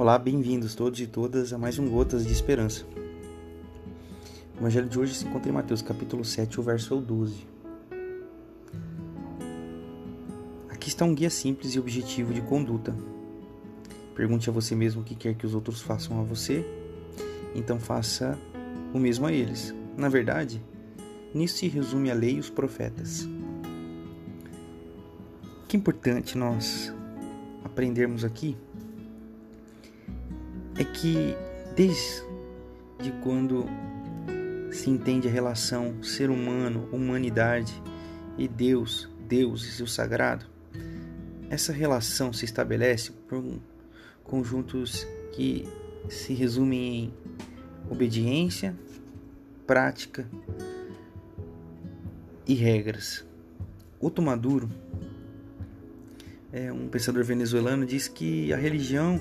Olá, bem-vindos todos e todas a mais um Gotas de Esperança. O evangelho de hoje se encontra em Mateus capítulo 7, o verso 12. Aqui está um guia simples e objetivo de conduta. Pergunte a você mesmo o que quer que os outros façam a você, então faça o mesmo a eles. Na verdade, nisso se resume a lei e os profetas. Que importante nós aprendermos aqui é que desde quando se entende a relação ser humano, humanidade e Deus, Deus e o sagrado, essa relação se estabelece por conjuntos que se resumem em obediência, prática e regras. Otto Maduro, é um pensador venezuelano, diz que a religião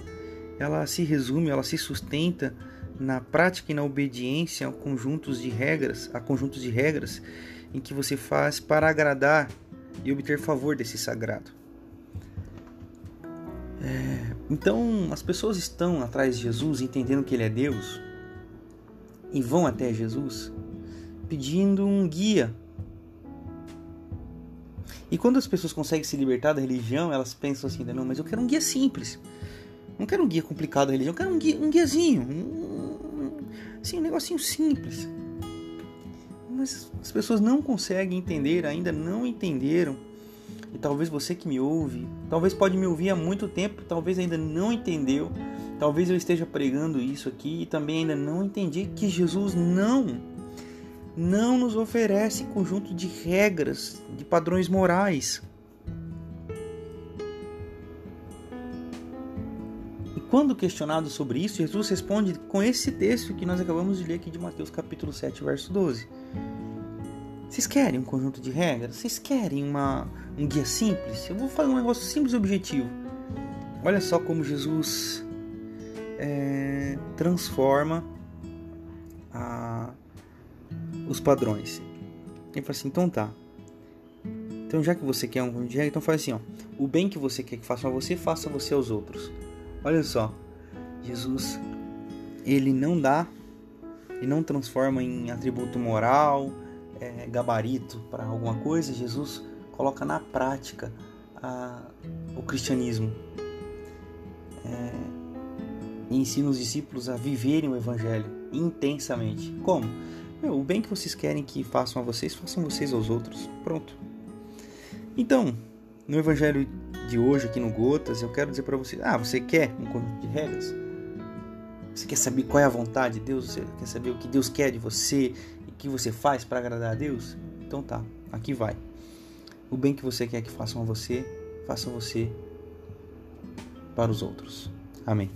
ela se resume, ela se sustenta na prática e na obediência a conjuntos de regras, a conjuntos de regras em que você faz para agradar e obter favor desse sagrado. É, então, as pessoas estão atrás de Jesus, entendendo que Ele é Deus, e vão até Jesus pedindo um guia. E quando as pessoas conseguem se libertar da religião, elas pensam assim: não, mas eu quero um guia simples. Não quero um guia complicado da religião, eu quero um, guia, um guiazinho. Um, assim, um negocinho simples. Mas as pessoas não conseguem entender, ainda não entenderam. E talvez você que me ouve, talvez pode me ouvir há muito tempo, talvez ainda não entendeu. Talvez eu esteja pregando isso aqui e também ainda não entendi que Jesus não não nos oferece conjunto de regras, de padrões morais. Quando questionado sobre isso, Jesus responde com esse texto que nós acabamos de ler aqui de Mateus capítulo 7, verso 12. Vocês querem um conjunto de regras? Vocês querem uma, um guia simples? Eu vou fazer um negócio simples e objetivo. Olha só como Jesus é, transforma a, os padrões. Ele fala assim, então tá. Então já que você quer um conjunto de regras, então faz assim, ó. O bem que você quer que façam a você, faça você aos outros. Olha só, Jesus, ele não dá e não transforma em atributo moral, é, gabarito para alguma coisa. Jesus coloca na prática a, o cristianismo é, e ensina os discípulos a viverem o evangelho intensamente. Como? Meu, o bem que vocês querem que façam a vocês, façam vocês aos outros. Pronto. Então, no evangelho de hoje aqui no Gotas, eu quero dizer para você: ah, você quer um conjunto de regras? Você quer saber qual é a vontade de Deus? Você quer saber o que Deus quer de você e o que você faz para agradar a Deus? Então tá, aqui vai. O bem que você quer que façam a você, faça você para os outros. Amém.